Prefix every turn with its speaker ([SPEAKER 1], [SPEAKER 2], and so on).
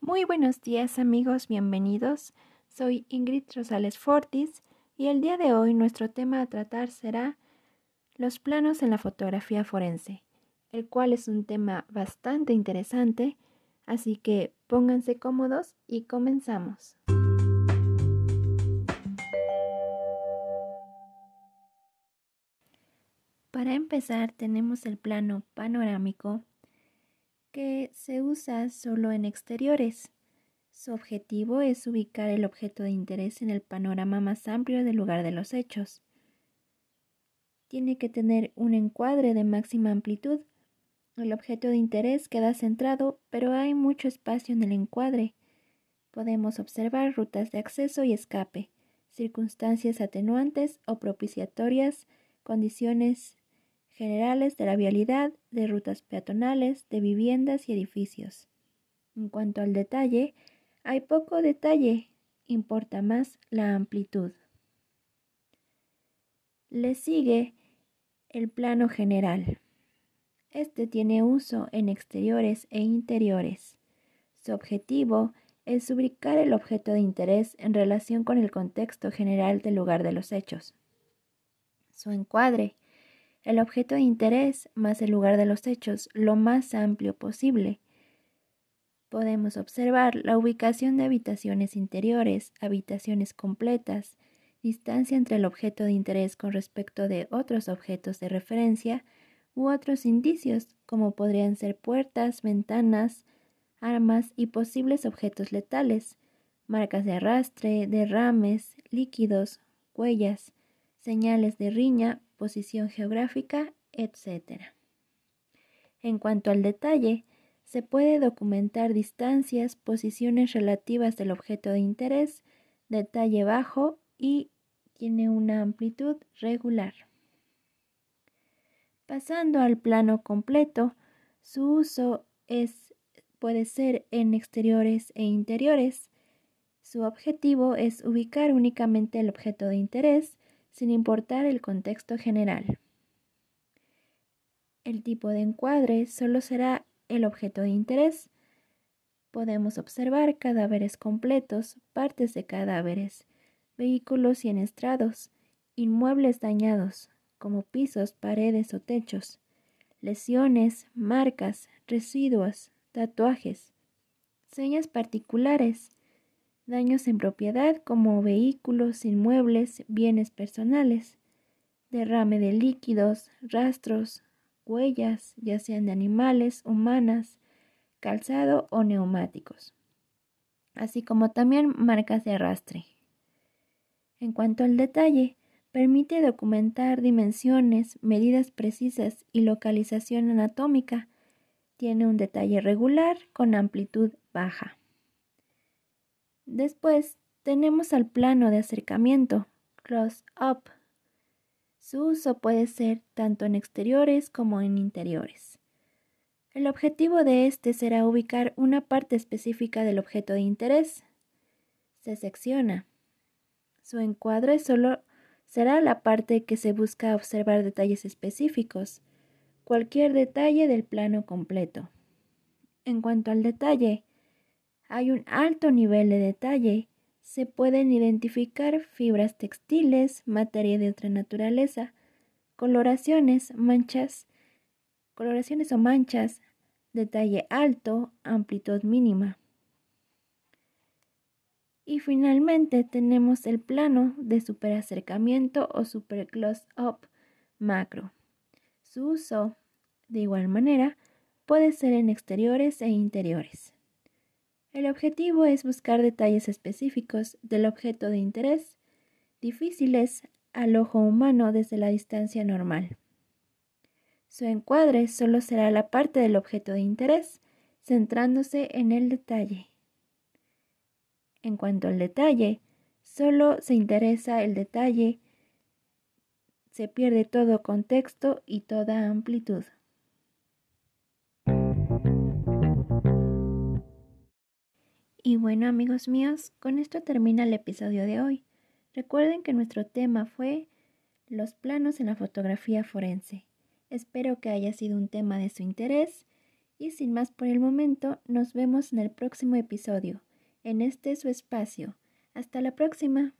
[SPEAKER 1] Muy buenos días amigos, bienvenidos. Soy Ingrid Rosales Fortis y el día de hoy nuestro tema a tratar será los planos en la fotografía forense, el cual es un tema bastante interesante, así que pónganse cómodos y comenzamos. Para empezar tenemos el plano panorámico que se usa solo en exteriores. Su objetivo es ubicar el objeto de interés en el panorama más amplio del lugar de los hechos. Tiene que tener un encuadre de máxima amplitud. El objeto de interés queda centrado, pero hay mucho espacio en el encuadre. Podemos observar rutas de acceso y escape, circunstancias atenuantes o propiciatorias, condiciones generales de la vialidad, de rutas peatonales, de viviendas y edificios. En cuanto al detalle, hay poco detalle, importa más la amplitud. Le sigue el plano general. Este tiene uso en exteriores e interiores. Su objetivo es ubicar el objeto de interés en relación con el contexto general del lugar de los hechos. Su encuadre el objeto de interés más el lugar de los hechos lo más amplio posible. Podemos observar la ubicación de habitaciones interiores, habitaciones completas, distancia entre el objeto de interés con respecto de otros objetos de referencia u otros indicios como podrían ser puertas, ventanas, armas y posibles objetos letales, marcas de arrastre, derrames, líquidos, huellas, señales de riña posición geográfica, etc. En cuanto al detalle, se puede documentar distancias, posiciones relativas del objeto de interés, detalle bajo y tiene una amplitud regular. Pasando al plano completo, su uso es, puede ser en exteriores e interiores. Su objetivo es ubicar únicamente el objeto de interés sin importar el contexto general. El tipo de encuadre solo será el objeto de interés. Podemos observar cadáveres completos, partes de cadáveres, vehículos estrados, inmuebles dañados, como pisos, paredes o techos, lesiones, marcas, residuos, tatuajes, señas particulares, daños en propiedad como vehículos, inmuebles, bienes personales, derrame de líquidos, rastros, huellas, ya sean de animales, humanas, calzado o neumáticos, así como también marcas de arrastre. En cuanto al detalle, permite documentar dimensiones, medidas precisas y localización anatómica. Tiene un detalle regular con amplitud baja. Después tenemos al plano de acercamiento, close-up. Su uso puede ser tanto en exteriores como en interiores. El objetivo de este será ubicar una parte específica del objeto de interés. Se secciona. Su encuadre solo será la parte que se busca observar detalles específicos, cualquier detalle del plano completo. En cuanto al detalle, hay un alto nivel de detalle. Se pueden identificar fibras textiles, materia de otra naturaleza, coloraciones, manchas, coloraciones o manchas, detalle alto, amplitud mínima. Y finalmente tenemos el plano de superacercamiento o super close-up macro. Su uso, de igual manera, puede ser en exteriores e interiores. El objetivo es buscar detalles específicos del objeto de interés, difíciles al ojo humano desde la distancia normal. Su encuadre solo será la parte del objeto de interés, centrándose en el detalle. En cuanto al detalle, solo se interesa el detalle, se pierde todo contexto y toda amplitud. Y bueno amigos míos, con esto termina el episodio de hoy. Recuerden que nuestro tema fue los planos en la fotografía forense. Espero que haya sido un tema de su interés Y sin más por el momento, nos vemos en el próximo episodio, en este su espacio. Hasta la próxima.